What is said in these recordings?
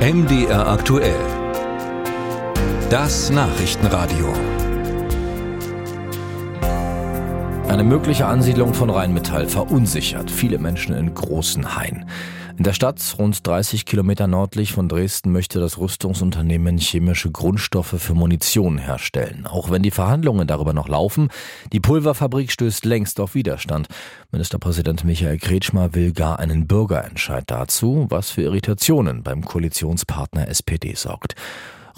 MDR aktuell. Das Nachrichtenradio. Eine mögliche Ansiedlung von Rheinmetall verunsichert viele Menschen in großen Hain. In der Stadt, rund 30 Kilometer nördlich von Dresden, möchte das Rüstungsunternehmen chemische Grundstoffe für Munition herstellen. Auch wenn die Verhandlungen darüber noch laufen, die Pulverfabrik stößt längst auf Widerstand. Ministerpräsident Michael Kretschmer will gar einen Bürgerentscheid dazu, was für Irritationen beim Koalitionspartner SPD sorgt.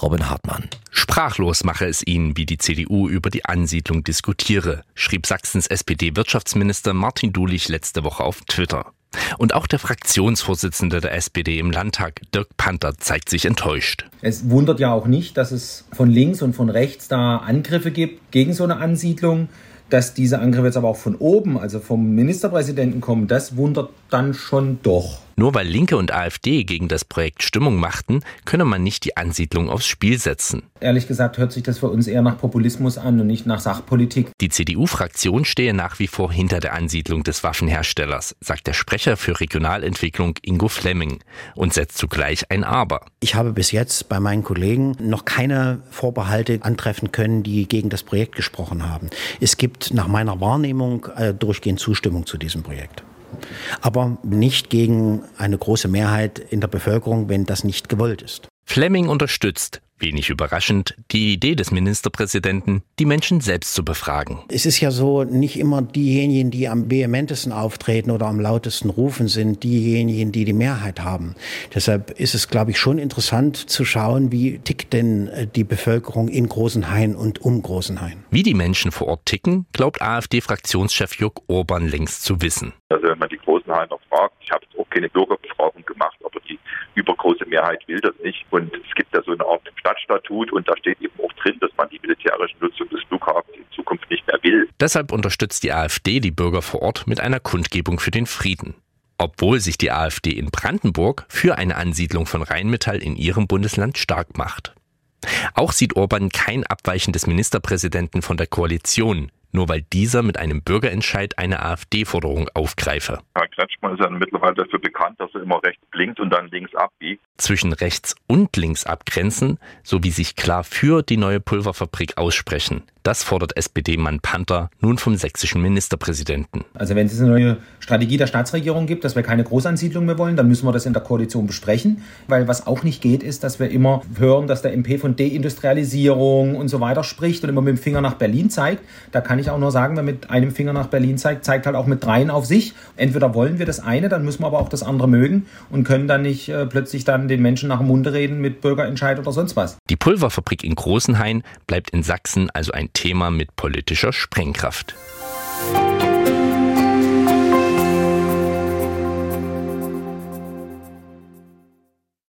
Robin Hartmann. Sprachlos mache es ihn, wie die CDU über die Ansiedlung diskutiere, schrieb Sachsens SPD-Wirtschaftsminister Martin Dulich letzte Woche auf Twitter. Und auch der Fraktionsvorsitzende der SPD im Landtag, Dirk Panther, zeigt sich enttäuscht. Es wundert ja auch nicht, dass es von links und von rechts da Angriffe gibt gegen so eine Ansiedlung. Dass diese Angriffe jetzt aber auch von oben, also vom Ministerpräsidenten kommen, das wundert dann schon doch. Nur weil Linke und AfD gegen das Projekt Stimmung machten, könne man nicht die Ansiedlung aufs Spiel setzen. Ehrlich gesagt hört sich das für uns eher nach Populismus an und nicht nach Sachpolitik. Die CDU-Fraktion stehe nach wie vor hinter der Ansiedlung des Waffenherstellers, sagt der Sprecher für Regionalentwicklung Ingo Flemming und setzt zugleich ein Aber. Ich habe bis jetzt bei meinen Kollegen noch keine Vorbehalte antreffen können, die gegen das Projekt gesprochen haben. Es gibt nach meiner Wahrnehmung äh, durchgehend Zustimmung zu diesem Projekt aber nicht gegen eine große Mehrheit in der Bevölkerung, wenn das nicht gewollt ist. Fleming unterstützt, Wenig überraschend, die Idee des Ministerpräsidenten, die Menschen selbst zu befragen. Es ist ja so, nicht immer diejenigen, die am vehementesten auftreten oder am lautesten rufen, sind diejenigen, die die Mehrheit haben. Deshalb ist es, glaube ich, schon interessant zu schauen, wie tickt denn äh, die Bevölkerung in Großenhain und um Großenhain. Wie die Menschen vor Ort ticken, glaubt AfD-Fraktionschef Jörg Orban längst zu wissen. Also wenn man die Großenhainer fragt, ich habe auch keine Bürgerbefragung gemacht, aber die übergroße Mehrheit will das nicht. Und es gibt ja so eine Art Stadtstatut und da steht eben auch drin, dass man die militärische Nutzung des Flughafens in Zukunft nicht mehr will. Deshalb unterstützt die AfD die Bürger vor Ort mit einer Kundgebung für den Frieden. Obwohl sich die AfD in Brandenburg für eine Ansiedlung von Rheinmetall in ihrem Bundesland stark macht. Auch sieht Orban kein Abweichen des Ministerpräsidenten von der Koalition, nur weil dieser mit einem Bürgerentscheid eine AfD-Forderung aufgreife. Herr Kretschmann ist ja mittlerweile dafür bekannt, dass er immer rechts blinkt und dann links abbiegt. Zwischen rechts und links abgrenzen, sowie sich klar für die neue Pulverfabrik aussprechen. Das fordert SPD-Mann Panther nun vom sächsischen Ministerpräsidenten. Also wenn es eine neue Strategie der Staatsregierung gibt, dass wir keine Großansiedlung mehr wollen, dann müssen wir das in der Koalition besprechen. Weil was auch nicht geht, ist, dass wir immer hören, dass der MP von Deindustrialisierung und so weiter spricht und immer mit dem Finger nach Berlin zeigt. Da kann ich auch nur sagen, wer mit einem Finger nach Berlin zeigt, zeigt halt auch mit dreien auf sich. Entweder wollen wir das eine, dann müssen wir aber auch das andere mögen und können dann nicht äh, plötzlich dann den Menschen nach dem Munde reden mit Bürgerentscheid oder sonst was. Die Pulverfabrik in Großenhain bleibt in Sachsen also ein Thema mit politischer Sprengkraft.